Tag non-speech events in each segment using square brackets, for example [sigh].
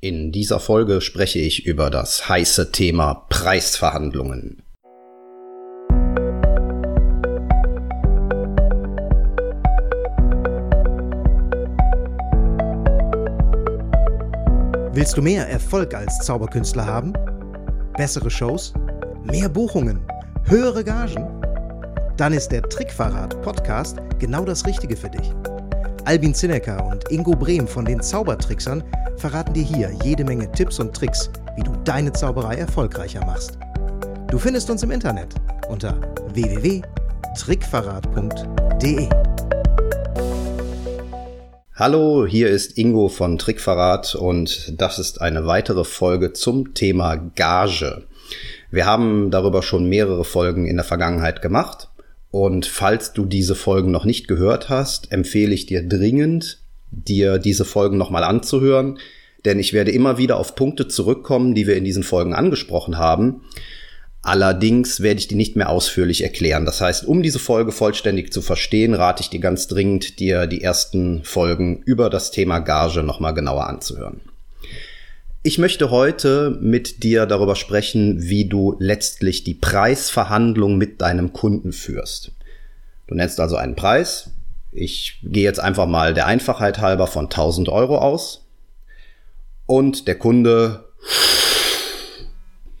In dieser Folge spreche ich über das heiße Thema Preisverhandlungen. Willst du mehr Erfolg als Zauberkünstler haben? Bessere Shows? Mehr Buchungen? Höhere Gagen? Dann ist der Trickverrat Podcast genau das Richtige für dich. Albin Zinecker und Ingo Brehm von den Zaubertricksern verraten dir hier jede Menge Tipps und Tricks, wie du deine Zauberei erfolgreicher machst. Du findest uns im Internet unter www.trickverrat.de. Hallo, hier ist Ingo von Trickverrat und das ist eine weitere Folge zum Thema Gage. Wir haben darüber schon mehrere Folgen in der Vergangenheit gemacht und falls du diese Folgen noch nicht gehört hast, empfehle ich dir dringend, dir diese Folgen nochmal anzuhören, denn ich werde immer wieder auf Punkte zurückkommen, die wir in diesen Folgen angesprochen haben. Allerdings werde ich die nicht mehr ausführlich erklären. Das heißt, um diese Folge vollständig zu verstehen, rate ich dir ganz dringend, dir die ersten Folgen über das Thema Gage nochmal genauer anzuhören. Ich möchte heute mit dir darüber sprechen, wie du letztlich die Preisverhandlung mit deinem Kunden führst. Du nennst also einen Preis. Ich gehe jetzt einfach mal der Einfachheit halber von 1000 Euro aus. Und der Kunde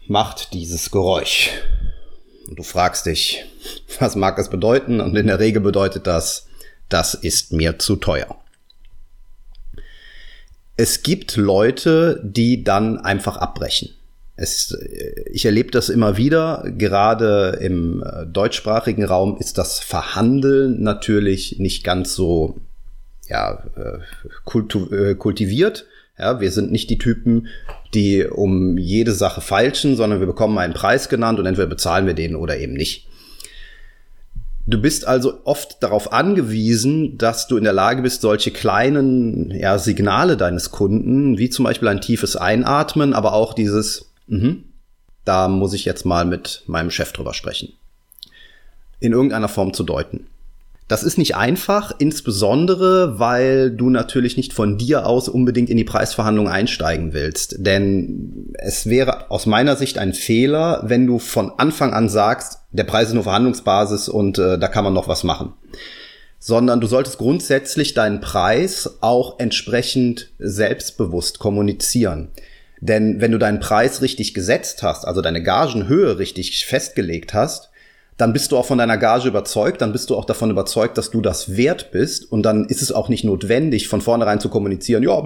macht dieses Geräusch. Und du fragst dich, was mag es bedeuten? Und in der Regel bedeutet das, das ist mir zu teuer es gibt Leute, die dann einfach abbrechen. Es, ich erlebe das immer wieder, gerade im äh, deutschsprachigen Raum ist das Verhandeln natürlich nicht ganz so ja, äh, äh, kultiviert. Ja, wir sind nicht die Typen, die um jede Sache feilschen, sondern wir bekommen einen Preis genannt und entweder bezahlen wir den oder eben nicht. Du bist also oft darauf angewiesen, dass du in der Lage bist, solche kleinen ja, Signale deines Kunden, wie zum Beispiel ein tiefes Einatmen, aber auch dieses, mh, da muss ich jetzt mal mit meinem Chef drüber sprechen, in irgendeiner Form zu deuten. Das ist nicht einfach, insbesondere weil du natürlich nicht von dir aus unbedingt in die Preisverhandlung einsteigen willst. Denn es wäre aus meiner Sicht ein Fehler, wenn du von Anfang an sagst, der Preis ist nur Verhandlungsbasis und äh, da kann man noch was machen. Sondern du solltest grundsätzlich deinen Preis auch entsprechend selbstbewusst kommunizieren. Denn wenn du deinen Preis richtig gesetzt hast, also deine Gagenhöhe richtig festgelegt hast, dann bist du auch von deiner Gage überzeugt, dann bist du auch davon überzeugt, dass du das wert bist und dann ist es auch nicht notwendig, von vornherein zu kommunizieren, ja,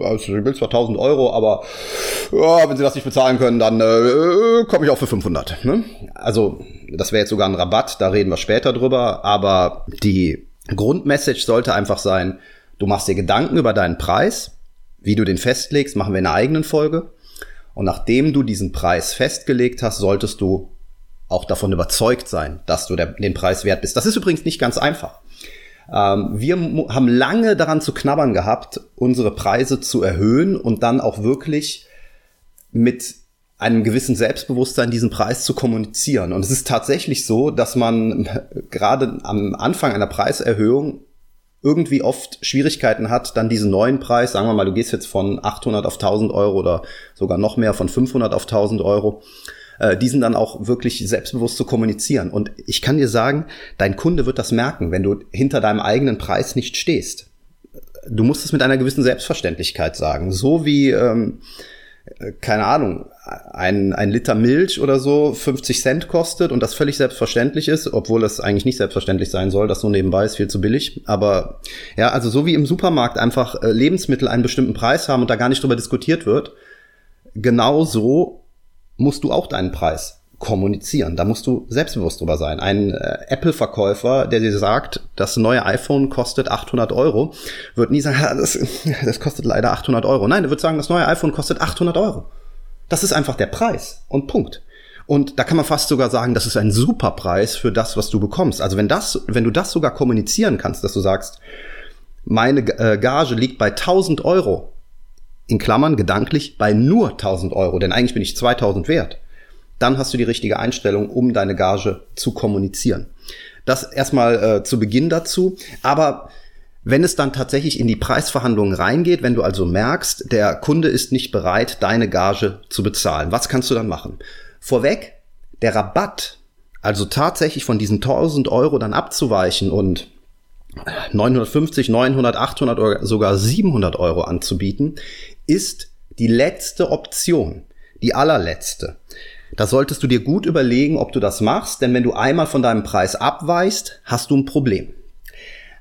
also ich will zwar 1000 Euro, aber ja, wenn sie das nicht bezahlen können, dann äh, komme ich auch für 500. Ne? Also das wäre jetzt sogar ein Rabatt, da reden wir später drüber, aber die Grundmessage sollte einfach sein, du machst dir Gedanken über deinen Preis, wie du den festlegst, machen wir in einer eigenen Folge. Und nachdem du diesen Preis festgelegt hast, solltest du auch davon überzeugt sein, dass du der, den Preis wert bist. Das ist übrigens nicht ganz einfach. Ähm, wir haben lange daran zu knabbern gehabt, unsere Preise zu erhöhen und dann auch wirklich mit einem gewissen Selbstbewusstsein diesen Preis zu kommunizieren. Und es ist tatsächlich so, dass man [laughs] gerade am Anfang einer Preiserhöhung irgendwie oft Schwierigkeiten hat, dann diesen neuen Preis, sagen wir mal, du gehst jetzt von 800 auf 1000 Euro oder sogar noch mehr von 500 auf 1000 Euro, äh, diesen dann auch wirklich selbstbewusst zu kommunizieren. Und ich kann dir sagen, dein Kunde wird das merken, wenn du hinter deinem eigenen Preis nicht stehst. Du musst es mit einer gewissen Selbstverständlichkeit sagen. So wie, ähm, äh, keine Ahnung, ein, ein Liter Milch oder so 50 Cent kostet und das völlig selbstverständlich ist, obwohl das eigentlich nicht selbstverständlich sein soll, das so nebenbei ist viel zu billig. Aber ja, also so wie im Supermarkt einfach äh, Lebensmittel einen bestimmten Preis haben und da gar nicht drüber diskutiert wird, genauso musst du auch deinen Preis kommunizieren. Da musst du selbstbewusst drüber sein. Ein äh, Apple-Verkäufer, der dir sagt, das neue iPhone kostet 800 Euro, wird nie sagen, [laughs] das, das kostet leider 800 Euro. Nein, der wird sagen, das neue iPhone kostet 800 Euro. Das ist einfach der Preis und Punkt. Und da kann man fast sogar sagen, das ist ein super Preis für das, was du bekommst. Also wenn das, wenn du das sogar kommunizieren kannst, dass du sagst, meine äh, Gage liegt bei 1000 Euro, in Klammern gedanklich bei nur 1000 Euro, denn eigentlich bin ich 2000 wert, dann hast du die richtige Einstellung, um deine Gage zu kommunizieren. Das erstmal äh, zu Beginn dazu. Aber Wenn es dann tatsächlich in die Preisverhandlungen reingeht, wenn du also merkst, der Kunde ist nicht bereit, deine Gage zu bezahlen, was kannst du dann machen? Vorweg, der Rabatt, also tatsächlich von diesen 1000 Euro dann abzuweichen und 950, 900, 800 oder sogar 700 Euro anzubieten, ist die letzte Option, die allerletzte. Da solltest du dir gut überlegen, ob du das machst, denn wenn du einmal von deinem Preis abweichst, hast du ein Problem.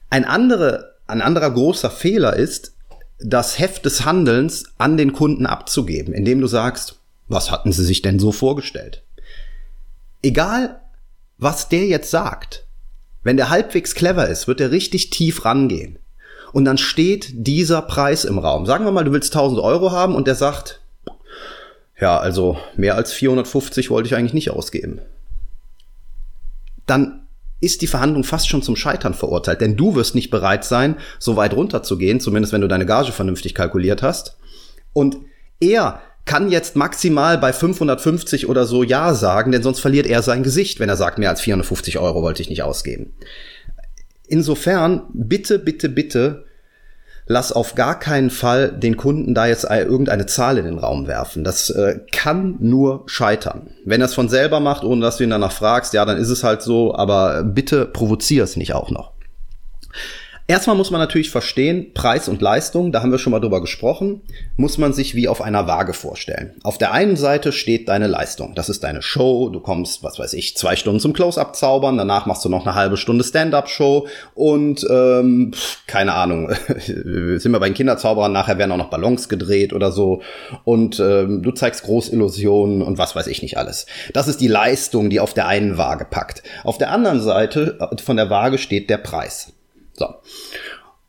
Ein andere ein anderer großer Fehler ist, das Heft des Handelns an den Kunden abzugeben, indem du sagst, was hatten sie sich denn so vorgestellt? Egal, was der jetzt sagt, wenn der halbwegs clever ist, wird er richtig tief rangehen. Und dann steht dieser Preis im Raum. Sagen wir mal, du willst 1000 Euro haben und der sagt, ja, also mehr als 450 wollte ich eigentlich nicht ausgeben. Dann ist die Verhandlung fast schon zum Scheitern verurteilt, denn du wirst nicht bereit sein, so weit runterzugehen, zumindest wenn du deine Gage vernünftig kalkuliert hast. Und er kann jetzt maximal bei 550 oder so Ja sagen, denn sonst verliert er sein Gesicht, wenn er sagt, mehr als 450 Euro wollte ich nicht ausgeben. Insofern, bitte, bitte, bitte lass auf gar keinen Fall den Kunden da jetzt irgendeine Zahl in den Raum werfen. Das äh, kann nur scheitern. Wenn er es von selber macht, ohne dass du ihn danach fragst, ja, dann ist es halt so, aber bitte provozier es nicht auch noch. Erstmal muss man natürlich verstehen, Preis und Leistung, da haben wir schon mal drüber gesprochen, muss man sich wie auf einer Waage vorstellen. Auf der einen Seite steht deine Leistung. Das ist deine Show. Du kommst, was weiß ich, zwei Stunden zum Close-Up zaubern, danach machst du noch eine halbe Stunde Stand-Up-Show und ähm, keine Ahnung, [laughs] sind wir bei den Kinderzauberern, nachher werden auch noch Ballons gedreht oder so und ähm, du zeigst Großillusionen und was weiß ich nicht alles. Das ist die Leistung, die auf der einen Waage packt. Auf der anderen Seite äh, von der Waage steht der Preis. So.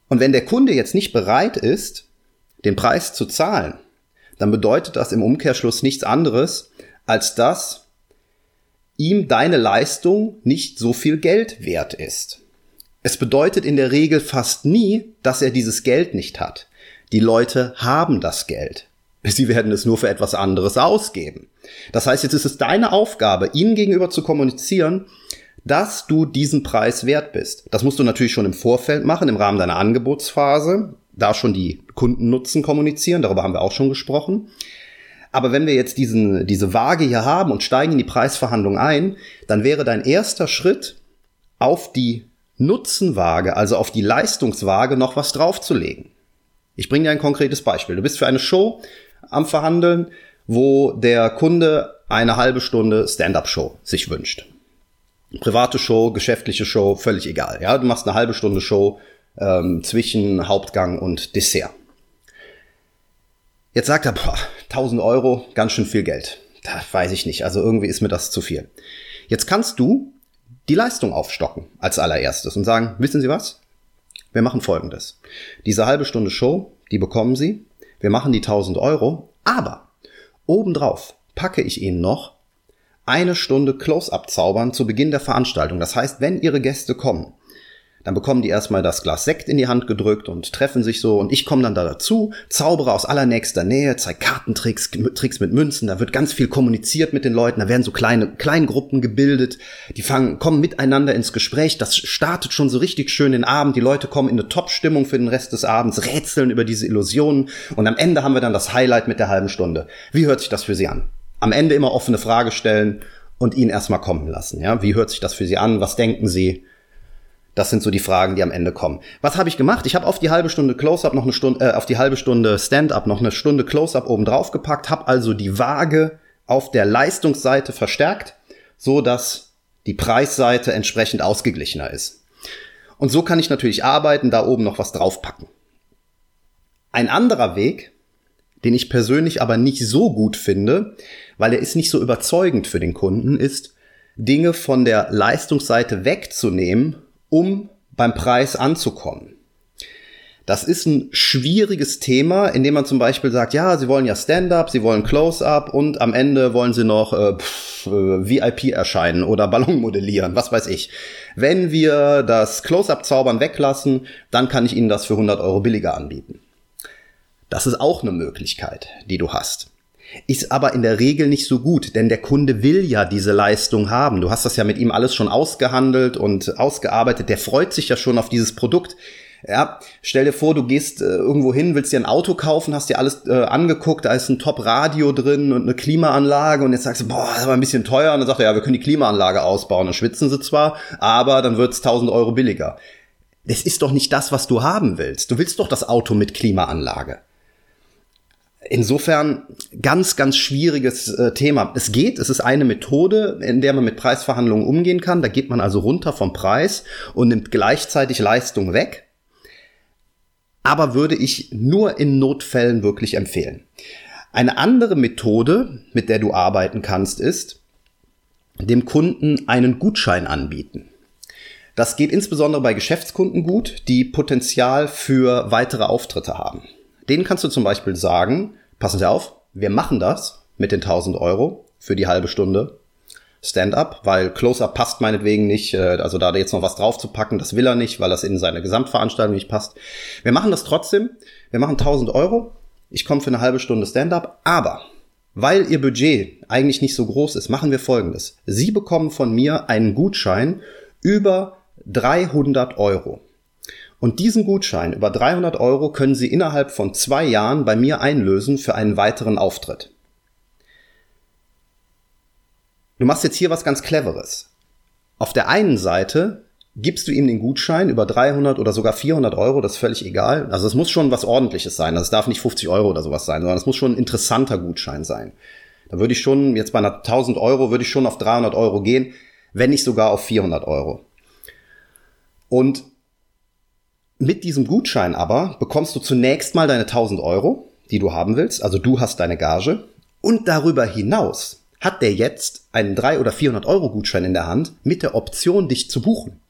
Und wenn der Kunde jetzt nicht bereit ist, den Preis zu zahlen, dann bedeutet das im Umkehrschluss nichts anderes, als dass ihm deine Leistung nicht so viel Geld wert ist. Es bedeutet in der Regel fast nie, dass er dieses Geld nicht hat. Die Leute haben das Geld. Sie werden es nur für etwas anderes ausgeben. Das heißt, jetzt ist es deine Aufgabe, ihnen gegenüber zu kommunizieren, dass du diesen Preis wert bist. Das musst du natürlich schon im Vorfeld machen, im Rahmen deiner Angebotsphase, da schon die Kundennutzen kommunizieren, darüber haben wir auch schon gesprochen. Aber wenn wir jetzt diesen, diese Waage hier haben und steigen in die Preisverhandlung ein, dann wäre dein erster Schritt, auf die Nutzenwaage, also auf die Leistungswaage noch was draufzulegen. Ich bringe dir ein konkretes Beispiel. Du bist für eine Show am Verhandeln, wo der Kunde eine halbe Stunde Stand-up-Show sich wünscht private Show, geschäftliche Show, völlig egal. Ja, du machst eine halbe Stunde Show ähm, zwischen Hauptgang und Dessert. Jetzt sagt er, boah, 1000 Euro, ganz schön viel Geld. Da weiß ich nicht. Also irgendwie ist mir das zu viel. Jetzt kannst du die Leistung aufstocken als allererstes und sagen, wissen Sie was? Wir machen Folgendes. Diese halbe Stunde Show, die bekommen Sie. Wir machen die 1000 Euro. Aber obendrauf packe ich Ihnen noch eine Stunde Close-up zaubern zu Beginn der Veranstaltung. Das heißt, wenn Ihre Gäste kommen, dann bekommen die erstmal das Glas Sekt in die Hand gedrückt und treffen sich so und ich komme dann da dazu, zaubere aus allernächster Nähe, zeige Kartentricks, Tricks mit Münzen, da wird ganz viel kommuniziert mit den Leuten, da werden so kleine Kleingruppen gebildet, die fangen, kommen miteinander ins Gespräch, das startet schon so richtig schön den Abend, die Leute kommen in eine Top-Stimmung für den Rest des Abends, rätseln über diese Illusionen und am Ende haben wir dann das Highlight mit der halben Stunde. Wie hört sich das für Sie an? Am Ende immer offene Frage stellen und ihn erstmal kommen lassen. Ja, wie hört sich das für Sie an? Was denken Sie? Das sind so die Fragen, die am Ende kommen. Was habe ich gemacht? Ich habe auf die halbe Stunde Close-up noch eine Stunde, äh, auf die halbe Stunde Stand-up noch eine Stunde Close-up oben drauf gepackt, habe also die Waage auf der Leistungsseite verstärkt, so dass die Preisseite entsprechend ausgeglichener ist. Und so kann ich natürlich arbeiten, da oben noch was draufpacken. Ein anderer Weg, den ich persönlich aber nicht so gut finde, weil er ist nicht so überzeugend für den Kunden, ist, Dinge von der Leistungsseite wegzunehmen, um beim Preis anzukommen. Das ist ein schwieriges Thema, indem man zum Beispiel sagt, ja, Sie wollen ja Stand-up, Sie wollen Close-up und am Ende wollen Sie noch äh, pff, äh, VIP erscheinen oder [laughs] Ballon modellieren, was weiß ich. Wenn wir das Close-up-Zaubern weglassen, dann kann ich Ihnen das für 100 Euro billiger anbieten. Das ist auch eine Möglichkeit, die du hast. Ist aber in der Regel nicht so gut, denn der Kunde will ja diese Leistung haben. Du hast das ja mit ihm alles schon ausgehandelt und ausgearbeitet. Der freut sich ja schon auf dieses Produkt. Ja, stell dir vor, du gehst äh, irgendwo hin, willst dir ein Auto kaufen, hast dir alles äh, angeguckt, da ist ein Top-Radio drin und eine Klimaanlage und jetzt sagst du, boah, das ist aber ein bisschen teuer. Und dann sagt er, ja, wir können die Klimaanlage ausbauen. Dann schwitzen sie zwar, aber dann wird's 1000 Euro billiger. Das ist doch nicht das, was du haben willst. Du willst doch das Auto mit Klimaanlage. Insofern ganz, ganz schwieriges äh, Thema. Es geht, es ist eine Methode, in der man mit Preisverhandlungen umgehen kann. Da geht man also runter vom Preis und nimmt gleichzeitig Leistung weg aber würde ich nur in Notfällen wirklich empfehlen. Eine andere Methode, mit der du arbeiten kannst, ist, dem Kunden einen Gutschein anbieten. Das geht insbesondere bei Geschäftskunden gut, die Potenzial für weitere Auftritte haben. Denen kannst du zum Beispiel sagen, passen Sie auf, wir machen das mit den 1000 Euro für die halbe Stunde Stand-up, weil Close-up passt meinetwegen nicht. Äh, also da jetzt noch was drauf zu packen, das will er nicht, weil das in seine Gesamtveranstaltung nicht passt. Wir machen das trotzdem. Wir machen 1000 Euro. Ich komme für eine halbe Stunde Stand-up, aber weil Ihr Budget eigentlich nicht so groß ist, machen wir Folgendes. Sie bekommen von mir einen Gutschein über 300 Euro. Und diesen Gutschein über 300 Euro können Sie innerhalb von zwei Jahren bei mir einlösen für einen weiteren Auftritt. Du machst jetzt hier was ganz Cleveres. Auf der einen Seite gibst du ihm den Gutschein über 300 oder sogar 400 Euro, das ist völlig egal. Also es muss schon was ordentliches sein. Also es darf nicht 50 Euro oder sowas sein, sondern es muss schon ein interessanter Gutschein sein. Da würde ich schon, jetzt bei einer 1000 Euro, würde ich schon auf 300 Euro gehen, wenn nicht sogar auf 400 Euro. Und mit diesem Gutschein aber bekommst du zunächst mal deine 1000 Euro, die du haben willst. Also du hast deine Gage. Und darüber hinaus hat der jetzt einen 300 oder 400 Euro Gutschein in der Hand mit der Option, dich zu buchen.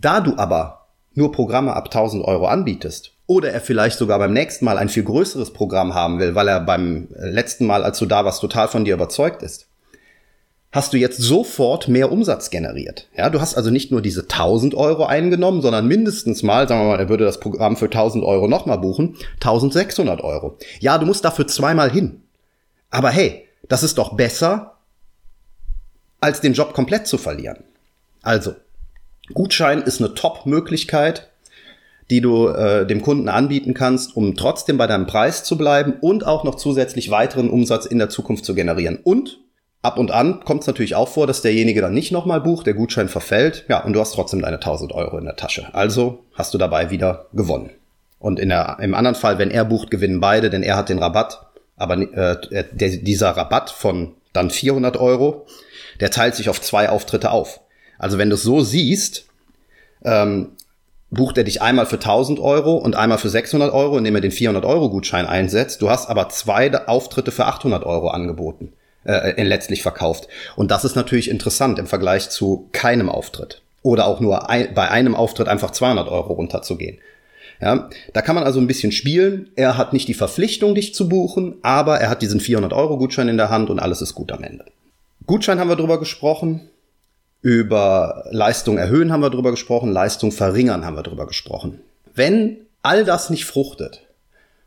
Da du aber nur Programme ab 1000 Euro anbietest oder er vielleicht sogar beim nächsten Mal ein viel größeres Programm haben will, weil er beim letzten Mal, als du da warst, total von dir überzeugt ist, hast du jetzt sofort mehr Umsatz generiert. Ja, du hast also nicht nur diese 1000 Euro eingenommen, sondern mindestens mal, sagen wir mal, er würde das Programm für 1000 Euro nochmal buchen, 1600 Euro. Ja, du musst dafür zweimal hin. Aber hey, das ist doch besser, als den Job komplett zu verlieren. Also, Gutschein ist eine Top-Möglichkeit, die du äh, dem Kunden anbieten kannst, um trotzdem bei deinem Preis zu bleiben und auch noch zusätzlich weiteren Umsatz in der Zukunft zu generieren. Und ab und an kommt es natürlich auch vor, dass derjenige dann nicht nochmal bucht, der Gutschein verfällt, ja, und du hast trotzdem deine 1000 Euro in der Tasche. Also hast du dabei wieder gewonnen. Und in der, im anderen Fall, wenn er bucht, gewinnen beide, denn er hat den Rabatt aber äh, der, dieser Rabatt von dann 400 Euro, der teilt sich auf zwei Auftritte auf. Also wenn du es so siehst, ähm, bucht er dich einmal für 1000 Euro und einmal für 600 Euro, indem er den 400 Euro Gutschein einsetzt. Du hast aber zwei Auftritte für 800 Euro angeboten, äh, letztlich verkauft. Und das ist natürlich interessant im Vergleich zu keinem Auftritt. Oder auch nur ein, bei einem Auftritt einfach 200 Euro runterzugehen. Ja, da kann man also ein bisschen spielen. Er hat nicht die Verpflichtung, dich zu buchen, aber er hat diesen 400 Euro Gutschein in der Hand und alles ist gut am Ende. Gutschein haben wir drüber gesprochen. Über Leistung erhöhen haben wir drüber gesprochen. Leistung verringern haben wir drüber gesprochen. Wenn all das nicht fruchtet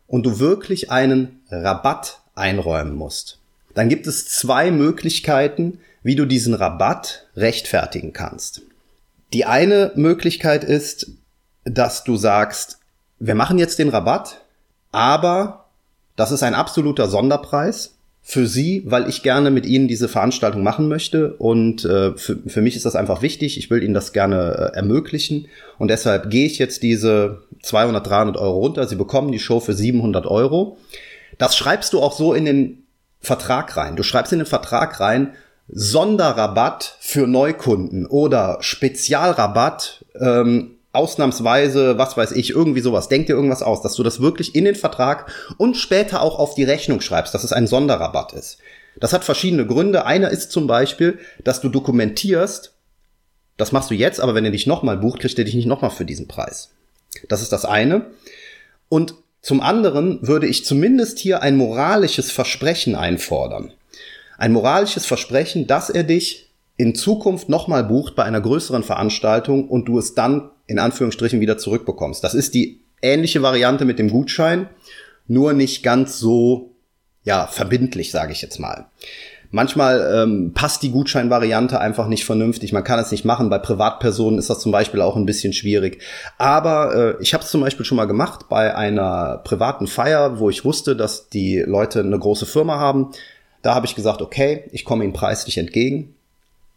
und du wirklich einen Rabatt einräumen musst, dann gibt es zwei Möglichkeiten, wie du diesen Rabatt rechtfertigen kannst. Die eine Möglichkeit ist, dass du sagst, wir machen jetzt den Rabatt, aber das ist ein absoluter Sonderpreis für Sie, weil ich gerne mit Ihnen diese Veranstaltung machen möchte und äh, für, für mich ist das einfach wichtig. Ich will Ihnen das gerne äh, ermöglichen und deshalb gehe ich jetzt diese 200, 300 Euro runter. Sie bekommen die Show für 700 Euro. Das schreibst du auch so in den Vertrag rein. Du schreibst in den Vertrag rein, Sonderrabatt für Neukunden oder Spezialrabatt ähm, ausnahmsweise, was weiß ich, irgendwie sowas. Denk dir irgendwas aus, dass du das wirklich in den Vertrag und später auch auf die Rechnung schreibst, dass es ein Sonderrabatt ist. Das hat verschiedene Gründe. Einer ist zum Beispiel, dass du dokumentierst, das machst du jetzt, aber wenn er dich nochmal bucht, kriegt er dich nicht nochmal für diesen Preis. Das ist das eine. Und zum anderen würde ich zumindest hier ein moralisches Versprechen einfordern. Ein moralisches Versprechen, dass er dich in Zukunft nochmal bucht bei einer größeren Veranstaltung und du es dann in Anführungsstrichen wieder zurückbekommst. Das ist die ähnliche Variante mit dem Gutschein, nur nicht ganz so ja verbindlich, sage ich jetzt mal. Manchmal ähm, passt die Gutscheinvariante einfach nicht vernünftig. Man kann es nicht machen. Bei Privatpersonen ist das zum Beispiel auch ein bisschen schwierig. Aber äh, ich habe es zum Beispiel schon mal gemacht bei einer privaten Feier, wo ich wusste, dass die Leute eine große Firma haben. Da habe ich gesagt, okay, ich komme Ihnen preislich entgegen.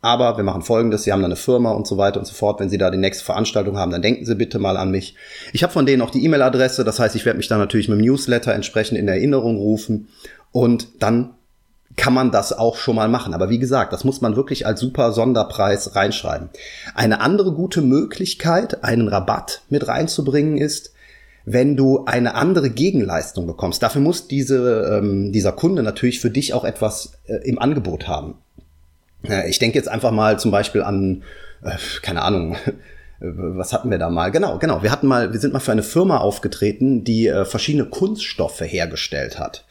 Aber wir machen Folgendes, Sie haben da eine Firma und so weiter und so fort. Wenn Sie da die nächste Veranstaltung haben, dann denken Sie bitte mal an mich. Ich habe von denen auch die E-Mail-Adresse, das heißt, ich werde mich dann natürlich mit dem Newsletter entsprechend in Erinnerung rufen und dann kann man das auch schon mal machen. Aber wie gesagt, das muss man wirklich als super Sonderpreis reinschreiben. Eine andere gute Möglichkeit, einen Rabatt mit reinzubringen, ist, wenn du eine andere Gegenleistung bekommst. Dafür muss diese, ähm, dieser Kunde natürlich für dich auch etwas äh, im Angebot haben. Äh, ich denke jetzt einfach mal zum Beispiel an, äh, keine Ahnung, [laughs] was hatten wir da mal? Genau, genau. Wir hatten mal, wir sind mal für eine Firma aufgetreten, die äh, verschiedene Kunststoffe hergestellt hat.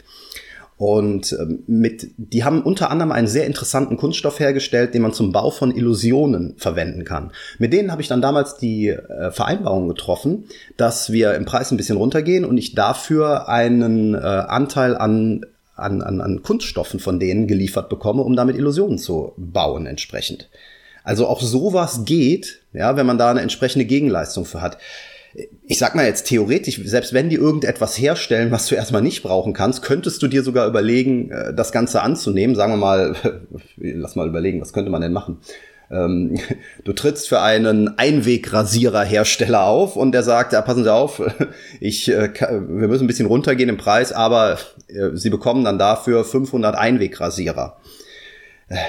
Und ähm, mit, die haben unter anderem einen sehr interessanten Kunststoff hergestellt, den man zum Bau von Illusionen verwenden kann. Mit denen habe ich dann damals die äh, Vereinbarung getroffen, dass wir im Preis ein bisschen runtergehen und ich dafür einen äh, Anteil an an, an, an Kunststoffen von denen geliefert bekomme, um damit Illusionen zu bauen entsprechend. Also auch sowas geht, ja, wenn man da eine entsprechende Gegenleistung für hat ich sag mal jetzt theoretisch, selbst wenn die irgendetwas herstellen, was du erstmal nicht brauchen kannst, könntest du dir sogar überlegen, äh, das Ganze anzunehmen. Sagen wir mal, [laughs] lass mal überlegen, was könnte man denn machen? Ähm, du trittst für einen Einwegrasiererhersteller auf und der sagt, ja, passen Sie auf, [laughs] ich, äh, wir müssen ein bisschen runtergehen im Preis, aber äh, Sie bekommen dann dafür 500 Einwegrasierer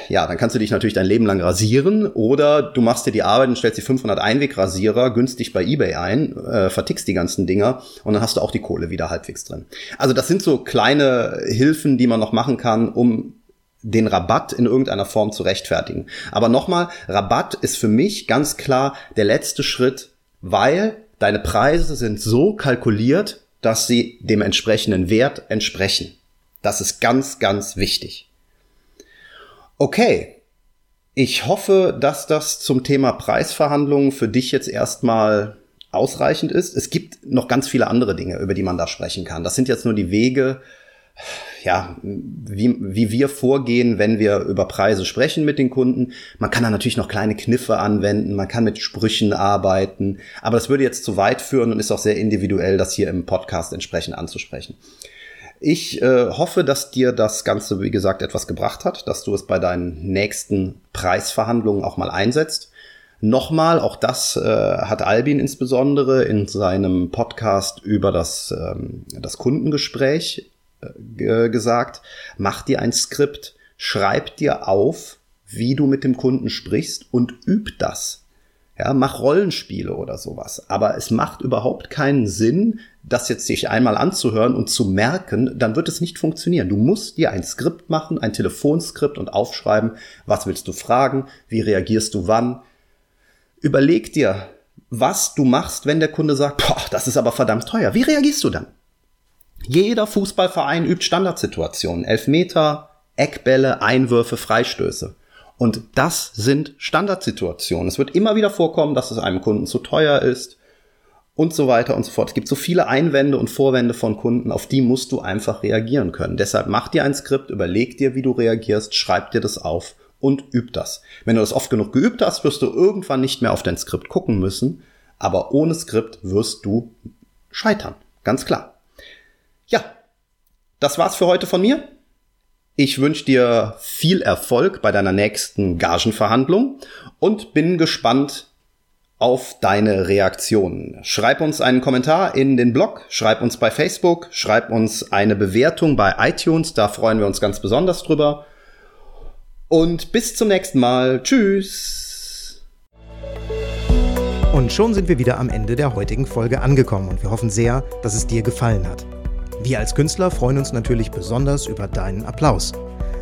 ja, dann kannst du dich natürlich dein Leben lang rasieren oder du machst dir die Arbeit und stellst die 500 Einwegrasierer günstig bei eBay ein, äh, vertickst die ganzen Dinger und dann hast du auch die Kohle wieder halbwegs drin. Also das sind so kleine Hilfen, die man noch machen kann, um den Rabatt in irgendeiner Form zu rechtfertigen. Aber nochmal, Rabatt ist für mich ganz klar der letzte Schritt, weil deine Preise sind so kalkuliert, dass sie dem entsprechenden Wert entsprechen. Das ist ganz, ganz wichtig. Okay. Ich hoffe, dass das zum Thema Preisverhandlungen für dich jetzt erstmal ausreichend ist. Es gibt noch ganz viele andere Dinge, über die man da sprechen kann. Das sind jetzt nur die Wege, ja, wie, wie wir vorgehen, wenn wir über Preise sprechen mit den Kunden. Man kann da natürlich noch kleine Kniffe anwenden, man kann mit Sprüchen arbeiten, aber das würde jetzt zu weit führen und ist auch sehr individuell, das hier im Podcast entsprechend anzusprechen. Ich äh, hoffe, dass dir das Ganze, wie gesagt, etwas gebracht hat, dass du es bei deinen nächsten Preisverhandlungen auch mal einsetzt. Nochmal, auch das äh, hat Albin insbesondere in seinem Podcast über das, ähm, das Kundengespräch äh, gesagt. Mach dir ein Skript, schreib dir auf, wie du mit dem Kunden sprichst und üb das. Ja, mach Rollenspiele oder sowas. Aber es macht überhaupt keinen Sinn, das jetzt sich einmal anzuhören und zu merken, dann wird es nicht funktionieren. Du musst dir ein Skript machen, ein Telefonskript und aufschreiben, was willst du fragen, wie reagierst du wann. Überleg dir, was du machst, wenn der Kunde sagt, boah, das ist aber verdammt teuer. Wie reagierst du dann? Jeder Fußballverein übt Standardsituationen. Elfmeter, Eckbälle, Einwürfe, Freistöße. Und das sind Standardsituationen. Es wird immer wieder vorkommen, dass es einem Kunden zu teuer ist und so weiter und so fort. Es gibt so viele Einwände und Vorwände von Kunden, auf die musst du einfach reagieren können. Deshalb mach dir ein Skript, überleg dir, wie du reagierst, schreib dir das auf und üb das. Wenn du das oft genug geübt hast, wirst du irgendwann nicht mehr auf dein Skript gucken müssen, aber ohne Skript wirst du scheitern. Ganz klar. Ja, das war's für heute von mir. Ich wünsche dir viel Erfolg bei deiner nächsten Gagenverhandlung und bin gespannt auf deine Reaktionen. Schreib uns einen Kommentar in den Blog, schreib uns bei Facebook, schreib uns eine Bewertung bei iTunes, da freuen wir uns ganz besonders drüber. Und bis zum nächsten Mal. Tschüss. Und schon sind wir wieder am Ende der heutigen Folge angekommen und wir hoffen sehr, dass es dir gefallen hat. Wir als Künstler freuen uns natürlich besonders über deinen Applaus.